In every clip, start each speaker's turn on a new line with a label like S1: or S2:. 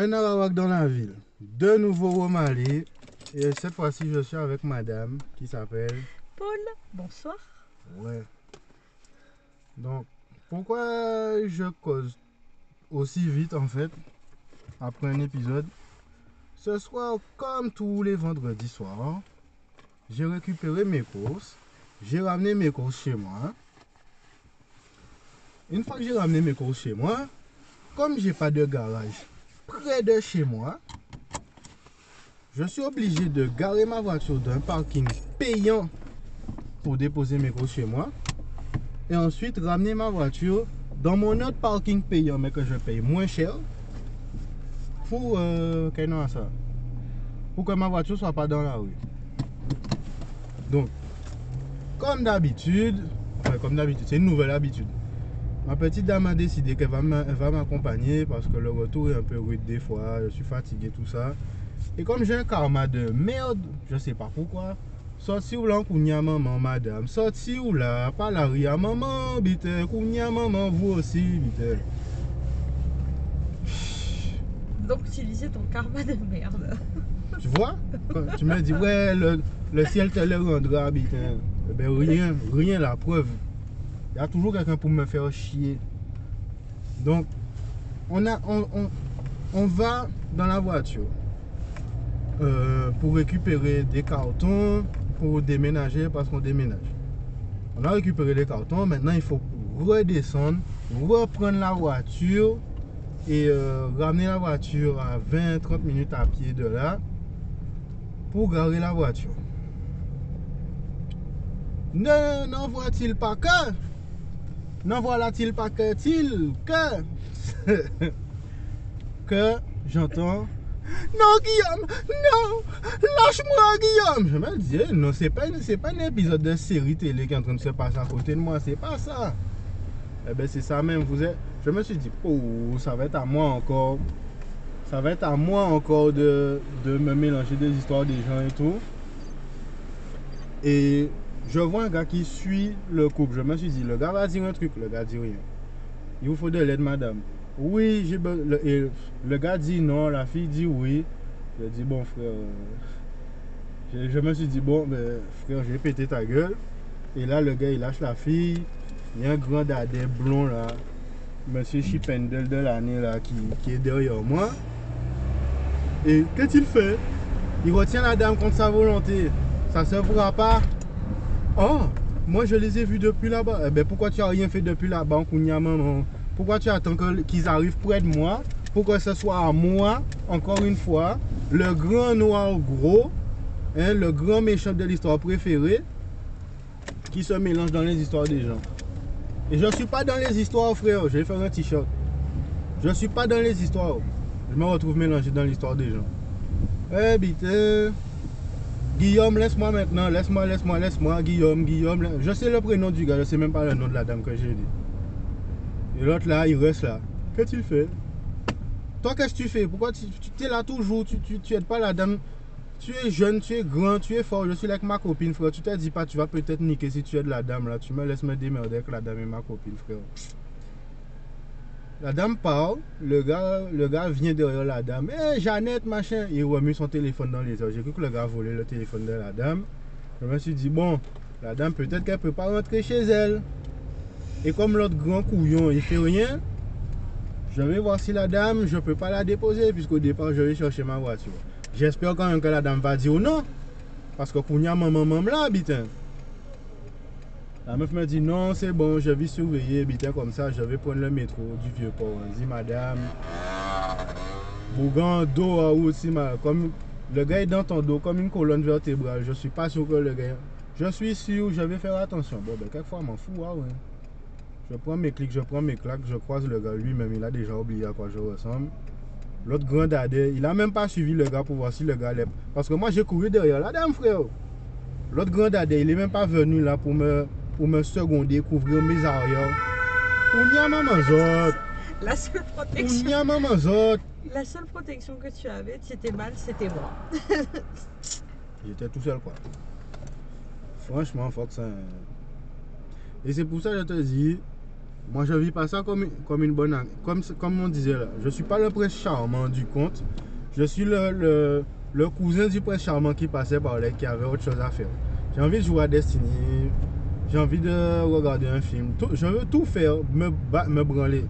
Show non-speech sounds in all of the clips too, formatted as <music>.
S1: Un Arawak dans la ville. De nouveau au Mali. Et cette fois-ci, je suis avec madame qui s'appelle.
S2: Paul, bonsoir.
S1: Ouais. Donc, pourquoi je cause aussi vite en fait après un épisode? Ce soir, comme tous les vendredis soirs, j'ai récupéré mes courses. J'ai ramené mes courses chez moi. Une fois que j'ai ramené mes courses chez moi, comme j'ai pas de garage près de chez moi, je suis obligé de garer ma voiture dans un parking payant pour déposer mes courses chez moi. Et ensuite ramener ma voiture dans mon autre parking payant, mais que je paye moins cher. Pour, euh, ça? Pour que ma voiture soit pas dans la rue. Donc, comme d'habitude, enfin, comme d'habitude, c'est une nouvelle habitude. Ma petite dame a décidé qu'elle va m'accompagner parce que le retour est un peu rude des fois, je suis fatigué, tout ça. Et comme j'ai un karma de merde, je sais pas pourquoi, sorti ou là, kounya maman, madame, sorti ou là, pas la ria, maman, bite, kounya maman, vous aussi, bite.
S2: Donc, utiliser ton karma de merde.
S1: Tu vois? Quand Tu me dis, ouais, le, le ciel te le rendra, bite. Eh ben rien, rien, la preuve. Il y a toujours quelqu'un pour me faire chier. Donc, on, a, on, on, va dans la voiture euh, pour récupérer des cartons pour déménager parce qu'on déménage. On a récupéré les cartons, maintenant il faut redescendre, reprendre la voiture et euh, ramener la voiture à 20-30 minutes à pied de là pour garer la voiture. Ne n'en voit-il pas que N'en voilà-t-il pas que-t-il que <laughs> que j'entends? Non Guillaume, non, lâche-moi Guillaume. Je me disais, non, c'est pas, c'est pas un épisode de série télé qui est en train de se passer à côté de moi, c'est pas ça. Eh ben c'est ça même, vous êtes. Je me suis dit, oh, ça va être à moi encore. Ça va être à moi encore de, de me mélanger des histoires des gens et tout. Et je vois un gars qui suit le couple. Je me suis dit, le gars va dire un truc, le gars dit rien. Il vous faut de l'aide, madame. Oui, j'ai le, le gars dit non, la fille dit oui. Je dis, bon, frère. euh, je, me suis dit, bon, ben, frère, je vais péter ta gueule. Et là, le gars, il lâche la fille. Il y a un grand dadais blond là. Monsieur Chipendel de l'année là qui, est derrière moi. Et qu'est-ce qu'il fait? Il retient la dame contre sa volonté. Ça se fera pas. Oh, moi je les ai vus depuis là-bas. Eh ben pourquoi tu as rien fait depuis là-bas, maman? Pourquoi tu attends qu'ils arrivent près de moi? Pour que ce soit à moi, encore une fois, le grand noir gros, hein, le grand méchant de l'histoire préférée, qui se mélange dans les histoires des gens. Et je suis pas dans les histoires, frère. Je vais faire un t-shirt. Je suis pas dans les histoires. Je me retrouve mélangé dans l'histoire des gens. Eh, putain. Guillaume, laisse-moi maintenant. Laisse-moi, laisse-moi, laisse-moi. Guillaume, Guillaume. la- Je sais le prénom du gars. Je sais même pas le nom de la dame que j'ai dit. Et l'autre là, il reste là. Qu'est-ce que tu fais Toi, qu'est-ce que tu fais? Pourquoi tu, tu es là toujours? Tu, tu, pas la dame tu es jeune, tu es grand, tu es fort. Je suis avec ma copine, frère. Tu te dis pas, tu vas peut-être niquer si tu aides la dame là. Tu me laisses me démerder avec la dame et ma copine, frère. La dame parle, le gars, le gars vient derrière la dame. Hé, Jeannette, machin. Il remue son téléphone dans les airs. J'ai cru que le gars volait le téléphone de la dame. Je me suis dit, bon, la dame, peut-être qu'elle peut pas rentrer chez elle. Et comme l'autre grand couillon, il fait rien, je vais voir si la dame, je peux pas la déposer, puisqu'au départ, je vais chercher ma voiture. J'espère quand même que la dame va dire non. Parce que Kounia, maman, maman, là, bitin. La meuf me dit non, c'est bon, je vais surveiller, bitin, comme ça, je vais prendre le métro du vieux port. Je dis, madame, Bougan, dos à aussi, ma- comme le gars est dans ton dos, comme une colonne vertébrale. Je suis pas sûr que le gars. Je suis sûr, je vais faire attention. Bon, ben, quelquefois, m'en fous, ah ouais. Je prends mes clics, je prends mes claques, je croise le gars lui-même, il a déjà oublié à quoi je ressemble. L'autre grand dadais, il a même pas suivi le gars pour voir si le gars allait. Parce que moi j'ai couru derrière la dame, frère. L'autre grand dadais, il est même pas venu là pour me, pour me seconder, couvrir mes arrières. On y a maman zot.
S2: La seule
S1: On y
S2: protection,
S1: a maman zot.
S2: la seule protection que tu avais, c'était mal, c'était moi. <laughs>
S1: J'étais tout seul quoi. Franchement, fuck ça. Et c'est pour ça que je te dis, moi je vis pas ça comme, comme une bonne. Comme, comme on disait là, je suis pas le prince charmant du conte. Je suis le, le, le cousin du prince charmant qui passait par là, qui avait autre chose à faire. J'ai envie de jouer à Destiny. J'ai envie de regarder un film. Je veux tout faire, me, me branler.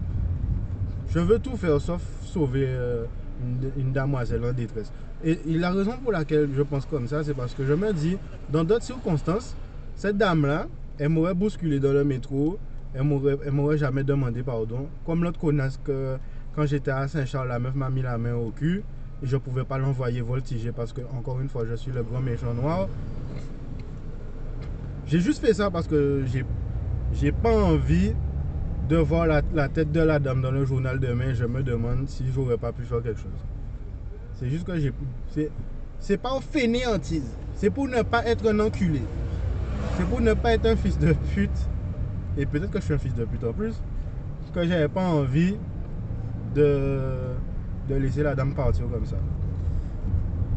S1: Je veux tout faire sauf sauver euh, une, une damoiselle en détresse. Et, la raison pour laquelle je pense comme ça, c'est parce que je me dis, dans d'autres circonstances, cette dame-là, elle m'aurait bousculé dans le métro, elle m'aurait, jamais demandé pardon. Comme l'autre connasse que quand j'étais à Saint-Charles, la meuf m'a mis la main au cul et je pouvais pas l'envoyer voltiger parce que, encore une fois, je suis le grand méchant noir. J'ai juste fait ça parce que j'ai, j'ai pas envie de voir la, la tête de la dame dans le journal demain. Je me demande si j'aurais pas pu faire quelque chose. C'est juste que j'ai. C'est, c'est pas au fainéantise. C'est pour ne pas être un enculé. C'est pour ne pas être un fils de pute. Et peut-être que je suis un fils de pute en plus. Que j'avais pas envie de, de laisser la dame partir comme ça.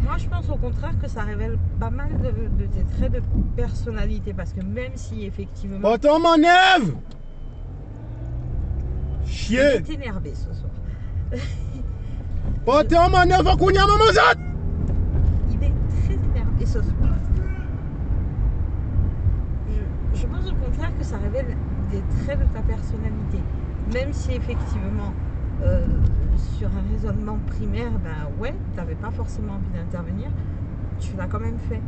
S2: Moi, je pense au contraire que ça révèle pas mal de, de tes traits de personnalité. Parce que même si effectivement.
S1: Pourtant, mon
S2: Il
S1: Chier
S2: est énervé ce soir.
S1: Pourtant, mon maman zot
S2: Il est très énervé ce soir. Je, je pense au contraire que ça révèle des traits de ta personnalité. Même si effectivement, euh, sur un raisonnement primaire, ben ouais, t'avais pas forcément envie d'intervenir, tu l'as quand même fait.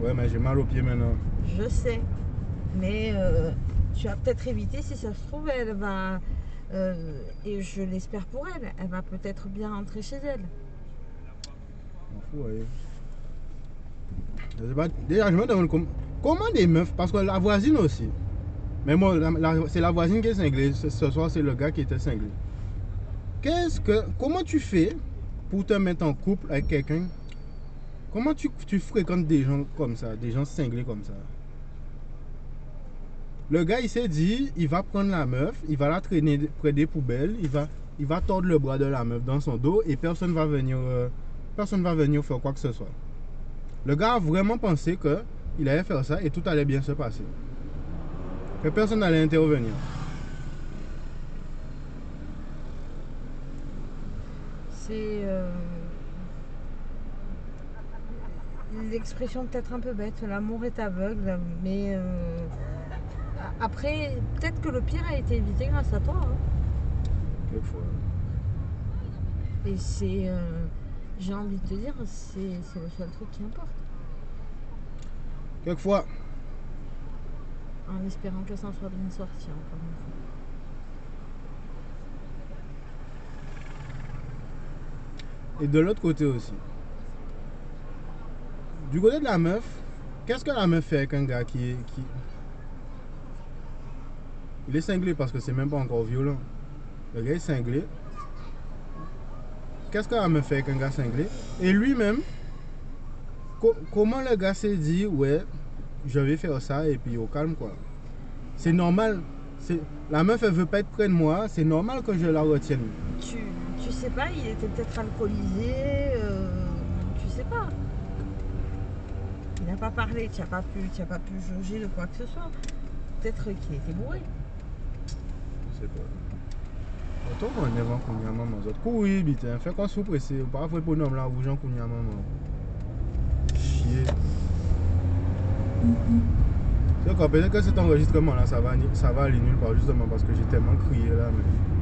S1: Ouais, mais j'ai mal aux pieds maintenant.
S2: Je sais. Mais euh, tu as peut-être évité, si ça se trouve, elle va. euh, et je l'espère pour elle, elle va peut-être bien rentrer chez elle.
S1: M'en fous, ouais. Pas, déjà, je me demande com- comment des meufs, parce que la voisine aussi. Mais moi, c'est la voisine qui est cinglée. Ce soir, c'est le gars qui était cinglé. Comment tu fais pour te mettre en couple avec quelqu'un? Comment tu, tu fréquentes des gens comme ça, des gens cinglés comme ça? Le gars, il s'est dit, il va prendre la meuf, il va la traîner près des poubelles, il va, il va tordre le bras de la meuf dans son dos et personne va venir, euh, personne va venir faire quoi que ce soit. Le gars a vraiment pensé que il allait faire ça et tout allait bien se passer. Que personne n'allait intervenir.
S2: C'est euh, l'expression peut-être un peu bête, l'amour est aveugle, mais euh, après, peut-être que le pire a été évité grâce à toi. hein.
S1: Quelquefois.
S2: Et c'est, euh, j'ai envie de te dire, c'est c'est le seul truc qui importe.
S1: Quelquefois.
S2: En espérant que ça en soit bien sorti, encore une fois.
S1: Et de l'autre côté aussi. Du côté de la meuf, qu'est-ce que la meuf fait avec un gars qui est. Qui... Il est cinglé parce que c'est même pas encore violent. Le gars est cinglé. Qu'est-ce que la meuf fait avec un gars cinglé? Et lui-même, co- comment le gars s'est dit, ouais, je vais faire ça et puis au calme quoi. C'est normal. La meuf elle veut pas être près de moi, c'est normal que je la retienne.
S2: Tu, tu sais pas, il était peut-être alcoolisé, euh, tu sais pas. Il n'a pas parlé, tu n'as pas pu, pas pu juger de quoi que ce soit. Peut-être qu'il était bourré.
S1: Je sais pas. Autant qu'on est avant qu'on y a maman. Zot courir, bitin. Fais qu'on sous pressé. Ou pas faire pour nom là, rouge qu'on y a maman. Chier. C'est quoi, peut-être que cet enregistrement là, ça va, va aller nulle part justement parce que j'ai tellement crié là. Mais...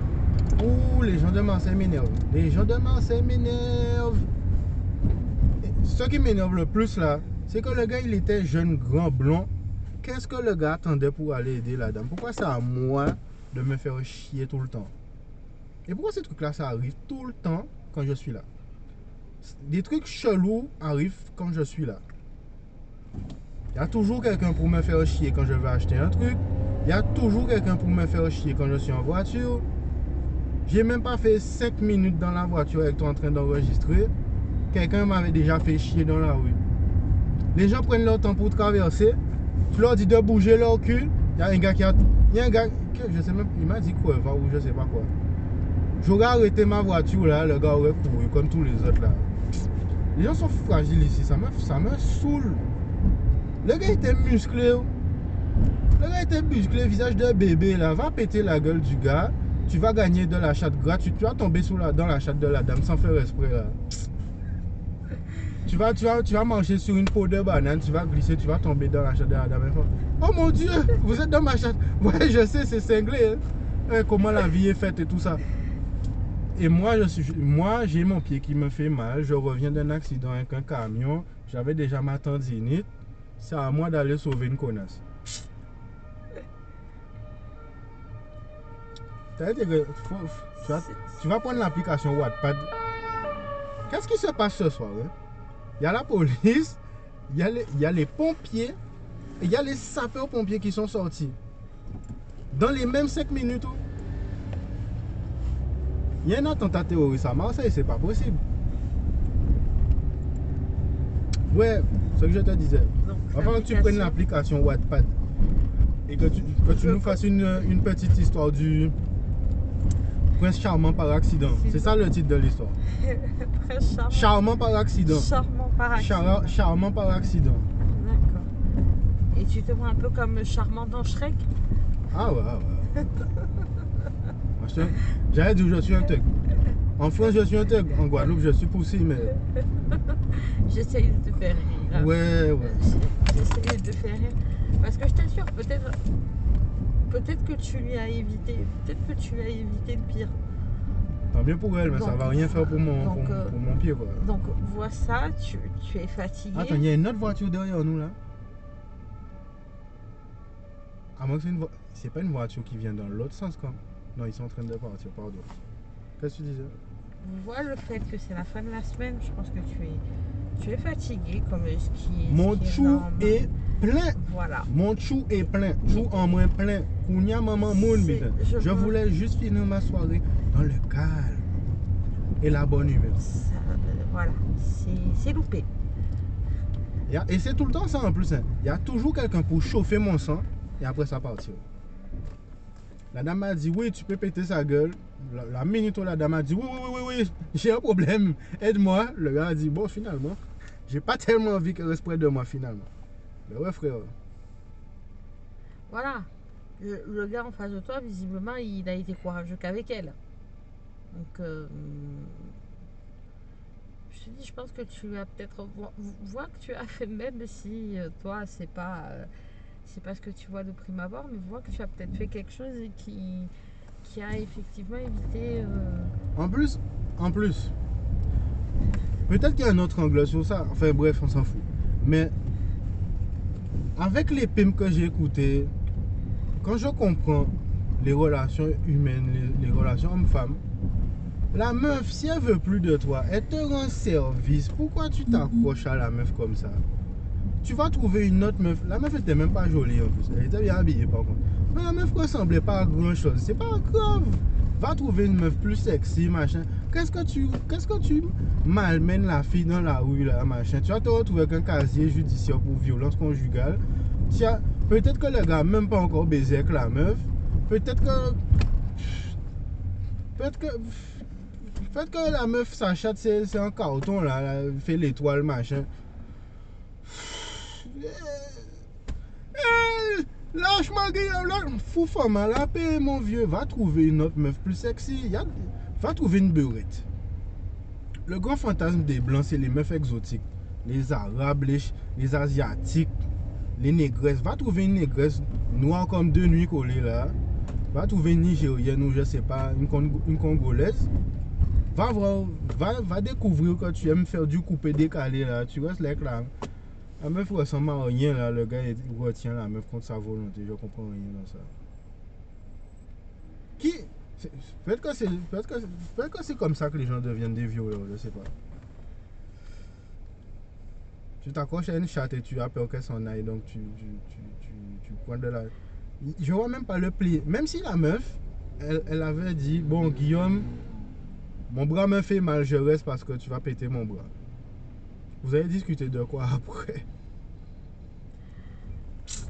S1: Ouh, les gens de Marseille m'énervent. Les gens de Marseille m'énervent. Ce qui m'énerve le plus là, c'est que le gars il était jeune, grand, blond. Qu'est-ce que le gars attendait pour aller aider la dame? Pourquoi c'est à moi de me faire chier tout le temps? Et pourquoi ces trucs-là, ça arrive tout le temps quand je suis là? Des trucs chelous arrivent quand je suis là. Il y a toujours quelqu'un pour me faire chier quand je vais acheter un truc. Il y a toujours quelqu'un pour me faire chier quand je suis en voiture. J'ai même pas fait 5 minutes dans la voiture avec toi en train d'enregistrer. Quelqu'un m'avait déjà fait chier dans la rue. Les gens prennent leur temps pour traverser. Tu leur dis de bouger leur cul. Il y a un gars qui a. Il y a un gars. que je sais même. Il m'a dit quoi, va ou je sais pas quoi. J'aurais arrêté ma voiture là, le gars aurait couru comme tous les autres là. Les gens sont fragiles ici, ça me, ça me saoule. Le gars était musclé. Le gars était musclé, visage de bébé là. Va péter la gueule du gars. Tu vas gagner de la chatte gratuite. Tu vas tomber dans la chatte de la dame sans faire là. Tu vas, tu, vas, tu vas sur une peau de banane, tu vas glisser, tu vas tomber dans la chatte de la dame. Oh mon dieu, vous êtes dans ma chatte. Ouais, je sais, c'est cinglé. hein. Comment la vie est faite et tout ça. Et moi, je suis, moi, j'ai mon pied qui me fait mal. Je reviens d'un accident avec un camion. J'avais déjà ma tendinite. C'est à moi d'aller sauver une connasse. Tu, vas, prendre l'application Wattpad. Qu'est-ce qui se passe ce soir hein? Il y a la police, il y a les, il y a les pompiers et il y a les sapeurs-pompiers qui sont sortis. Dans les mêmes 5 minutes. oh. Il y a un attentat terroriste à Marseille, c'est pas possible. Ouais, ce que je te disais.
S2: Donc,
S1: Avant que tu prennes l'application Wattpad et que tu, que tu nous fasses une, une petite histoire du prince charmant par accident. C'est ça le titre de l'histoire. <laughs>
S2: Très charmant.
S1: Charmant par accident.
S2: Charmant par accident.
S1: Char- charmant par accident.
S2: D'accord. Et tu te vois un peu comme charmant dans Shrek?
S1: Ah ouais, ouais. Moi, je suis un- J'allais dire je suis un thug. En France, je suis un thug. En Guadeloupe, je suis poussé, mais. <laughs>
S2: J'essaye de te faire rire. hein.
S1: Ouais, ouais.
S2: J'essaye de te faire rire. Parce que je t'assure, peut-être peut-être que tu lui as évité, peut-être que tu lui as évité le pire.
S1: Tant bien pour elle, mais ça
S2: Donc,
S1: va rien faire pour mon,
S2: donc,
S1: pour,
S2: euh,
S1: pour mon pied, quoi.
S2: Donc vois ça, tu, tu es fatigué.
S1: Attends, il y a une autre voiture derrière nous là. À moins que c'est une voiture. C'est pas une voiture qui vient dans l'autre sens quand Non, ils sont en train de partir, pardon. Qu'est-ce que tu disais?
S2: Vois le fait que c'est la fin de la semaine, je pense que tu es, tu es fatigué comme ce qui.
S1: Mon chou est plein.
S2: Voilà.
S1: Mon chou est plein. Chou en moins plein. Kounia maman
S2: je
S1: Je voulais juste finir ma soirée dans le calme et la bonne humeur.
S2: Ça, euh, voilà, c'est loupé.
S1: Et c'est tout le temps ça en plus. Il y a toujours quelqu'un pour chauffer mon sang et après ça partir. La dame m'a dit oui, tu peux péter sa gueule. La, minute où la dame a dit oui, oui, oui, oui, j'ai un problème, aide-moi. Le gars a dit bon, finalement, j'ai pas tellement envie qu'elle reste près de moi finalement. Mais ouais, frère.
S2: Voilà. Le, gars en face de toi, visiblement, il a été courageux qu'avec elle. Donc, euh, je te dis, je pense que tu as peut-être. vo- Vois que tu as fait, même si euh, toi, c'est pas. euh, c'est pas ce que tu vois de prime abord, mais vois que tu as peut-être fait quelque chose qui, qui a effectivement évité. euh,
S1: En plus, en plus, peut-être qu'il y a un autre angle sur ça. Enfin bref, on s'en fout. Mais avec les PIM que j'ai écoutés, quand je comprends les relations humaines, les, les relations hommes-femmes, la meuf, si elle veut plus de toi, elle te rend service. Pourquoi tu t'accroches à la meuf comme ça? Tu vas trouver une autre meuf. La meuf était même pas jolie en plus. Elle était bien habillée par contre. Mais la meuf ressemblait pas à grand chose. C'est pas grave. Va trouver une meuf plus sexy, machin. Qu'est-ce que tu, qu'est-ce que tu malmènes la fille dans la rue, là, machin? Tu vas te retrouver avec un casier judiciaire pour violence conjugale. As- peut-être que le gars même pas encore baisé avec la meuf. Peut-être que, peut-être que, peut-être que la meuf s'achète, c'est, un carton là, là, fait l'étoile, machin. Lâche-moi, Guillaume. Fou femme à la paix, mon vieux. Va trouver une autre meuf plus sexy. Va trouver une beurette. Le grand fantasme des blancs, c'est les meufs exotiques. Les arabes, les, asiatiques, les négresses. Va trouver une négresse noire comme deux nuits collées là. Va trouver une nigérienne ou je sais pas, une congolaise. Va, voir, va, va découvrir que tu aimes faire du coupé décalé là. Tu restes là. La meuf ressemble à rien là. Le gars il retient la meuf contre sa volonté. Je comprends rien dans ça. Qui? Peut-être que c'est c'est comme ça que les gens deviennent des violeurs, je sais pas. Tu t'accroches à une chatte et tu as peur qu'elle s'en aille, donc tu, tu, tu, tu, tu prends de la. Je vois même pas le pli. Même si la meuf, elle, elle avait dit Bon, Guillaume, mon bras me fait mal, je reste parce que tu vas péter mon bras. Vous avez discuté de quoi après?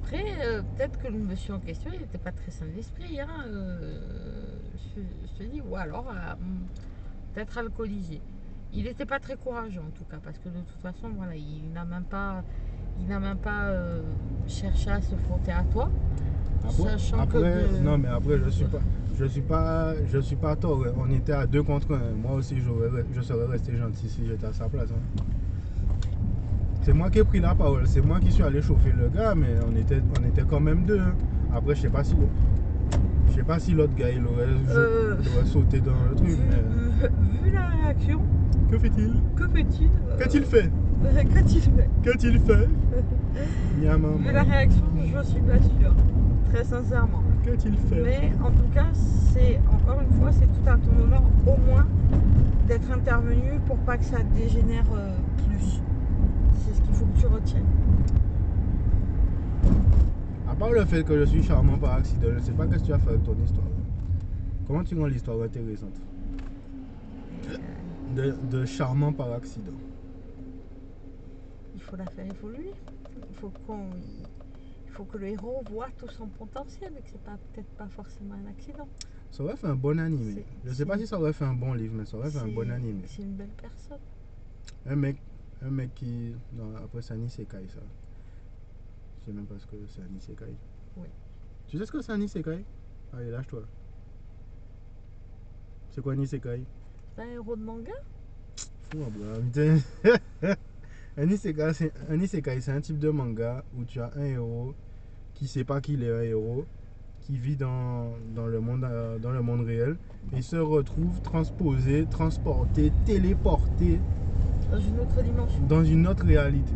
S2: Après, euh, peut-être que le monsieur en question, il n'était pas très sain d'esprit. Hein, euh, je, je te dis, ou alors euh, peut-être alcoolisé. Il n'était pas très courageux en tout cas, parce que de toute façon, voilà, il n'a même pas, il n'a même pas cherché à se frotter à toi.
S1: Après,
S2: Sachant que de-
S1: non mais après je suis pas je suis pas je suis pas tort. On était à deux contre un. Moi aussi je serais resté gentil si j'étais à sa place. hein. C'est moi qui ai pris la parole, c'est moi qui suis allé chauffer le gars, mais on était on était quand même deux. hein. Après je sais pas si je sais pas si l'autre gars il aurait,
S2: Euh.
S1: il aurait sauté dans le truc.
S2: Vu,
S1: mais-
S2: vu- vu la réaction,
S1: Que fait-il?
S2: que fait-il euh,
S1: Qu'a-t-il fait? <laughs>
S2: Qu'a-t-il fait?
S1: Qu'a-t-il fait? <laughs> Nia maman.
S2: Vu la réaction, je suis pas sûre. Très sincèrement.
S1: Qu'a-t-il fait?
S2: Mais en tout cas, c'est encore une fois, c'est tout à ton honneur au moins d'être intervenu pour pas que ça dégénère euh, plus. C'est ce qu'il faut que tu.
S1: À part le fait que je suis charmant par accident, je ne sais pas qu'est-ce que tu as fait avec ton histoire. Comment tu rends l'histoire intéressante de, de charmant par accident.
S2: Il faut la faire évoluer. Il faut qu'on, il faut que le héros voit tout son potentiel et que c'est pas peut-être pas forcément un accident.
S1: Ça aurait fait un bon animé. Je ne sais pas si ça aurait fait un bon livre, mais ça aurait fait un bon animé.
S2: C'est une belle personne.
S1: Un mec, un mec qui. Non, après c'est un isekai ça. Je sais même pas ce que c'est un isekai.
S2: Oui.
S1: Tu sais ce que c'est un isekai Allez, lâche-toi. C'est quoi un isekai
S2: C'est un héros de manga?
S1: Fou, putain. <laughs> un isekai, c'est un isekai, c'est un type de manga où tu as un héros qui sait pas qu'il est un héros, qui vit dans, dans, le monde, euh, dans le monde réel et se retrouve transposé, transporté, téléporté
S2: dans une autre dimension.
S1: dans une autre réalité.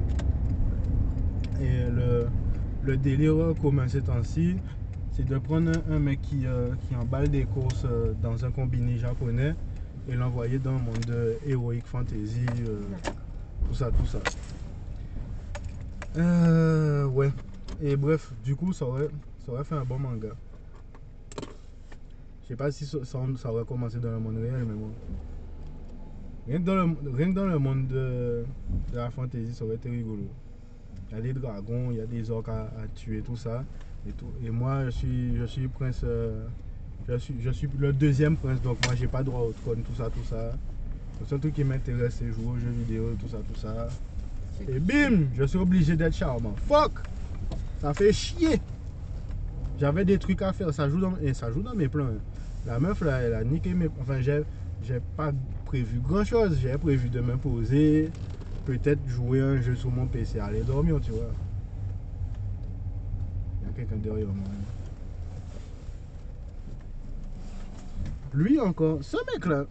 S1: Et le, le délire commun ces temps-ci, c'est de prendre un, mec qui, euh, qui emballe des courses euh, dans un combiné japonais et l'envoyer dans un monde de heroic fantasy, euh, tout ça, tout ça. Euh, ouais. Et bref, du coup, ça aurait, ça aurait fait un bon manga. Je sais pas si ça- ça aurait commencé dans le monde réel, mais bon. Rien que dans le, rien que dans le monde de, de la fantasy, ça aurait été rigolo. Il y a des dragons, il y a des orques à, à tuer, tout ça. Et, tout. et moi, je suis, je suis prince. euh, je, suis, je suis le deuxième prince, donc moi, j'ai pas droit au trône, tout ça, tout ça. Le seul truc qui m'intéresse, c'est jouer aux jeux vidéo, tout ça, tout ça. Et bim, je suis obligé d'être charmant. Fuck Ça fait chier J'avais des trucs à faire, ça joue dans, et ça joue dans mes plans. hein. La meuf là, elle a niqué mes... Enfin, j'ai pas prévu grand chose. J'avais prévu de me poser, peut-être jouer un jeu sur mon PC, aller dormir, tu vois. Il y a quelqu'un derrière moi. Lui encore, ce mec là,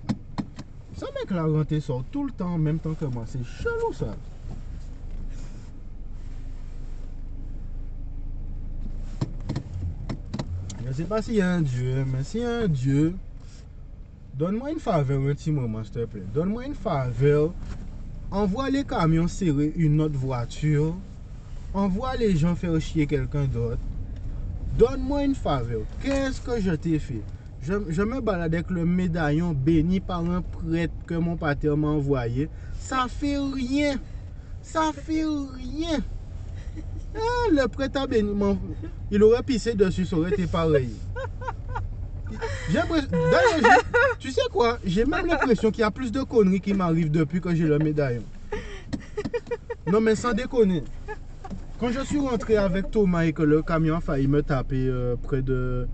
S1: ce mec là rentré sort tout le temps en même temps que moi. C'est chelou ça. Je sais pas s'il y a un Dieu, mais s'il y a un Dieu, donne-moi une faveur un petit moment, s'il te plaît. Donne-moi une faveur. Envoie les camions serrer une autre voiture. Envoie les gens faire chier quelqu'un d'autre. Donne-moi une faveur. Qu'est-ce que je t'ai fait? Je, me balade avec le médaillon béni par un prêtre que mon pater m'a envoyé. Ça fait rien. Ça fait rien. Ah, le prêtre a béni. Il aurait pissé dessus, ça aurait été pareil. J'ai l'impression- D'ailleurs, tu sais quoi? J'ai même l'impression qu'il y a plus de conneries qui m'arrivent depuis que j'ai le médaillon. Non, mais sans déconner. Quand je suis rentré avec Thomas et que le camion a failli me taper euh, près de.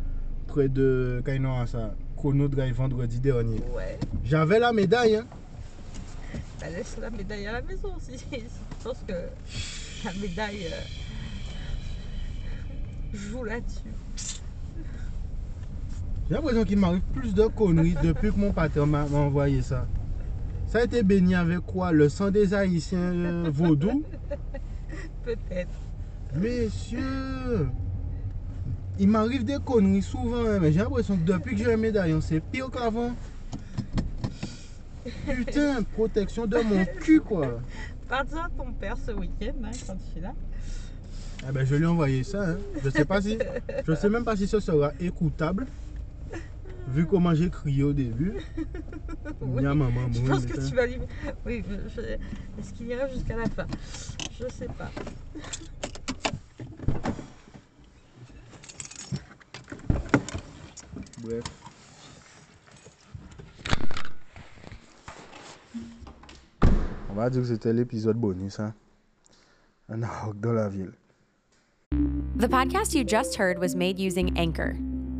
S1: près de. À ça Chrono Drive vendredi dernier.
S2: Ouais.
S1: J'avais la médaille, hein.
S2: Bah, laisse la médaille à la maison si, si tu penses que la médaille euh, joue là-dessus.
S1: J'ai l'impression qu'il m'arrive plus de conneries depuis que mon patron m'a envoyé ça. Ça a été béni avec quoi? Le sang des Haïtiens euh, vaudous
S2: Peut-être.
S1: Messieurs Il m'arrive des conneries souvent, hein, mais j'ai l'impression que depuis que j'ai un médaillon, c'est pire qu'avant. Putain, protection de mon cul, quoi.
S2: Parle-en à ton père ce week-end hein, quand tu es là.
S1: Ah ben, je lui ai envoyé ça. hein. Je sais pas si, je sais même pas si ce sera écoutable, vu comment j'ai crié au début. <laughs>
S2: Oui.
S1: Maman,
S2: Je pense que tu vas lui. Oui, je- je- est-ce qu'il ira jusqu'à la fin? Je sais pas.
S1: Bref. On va dire que c'était l'épisode bonus. Hein. Un rock dans la ville.
S3: The podcast you just heard was made using Anchor.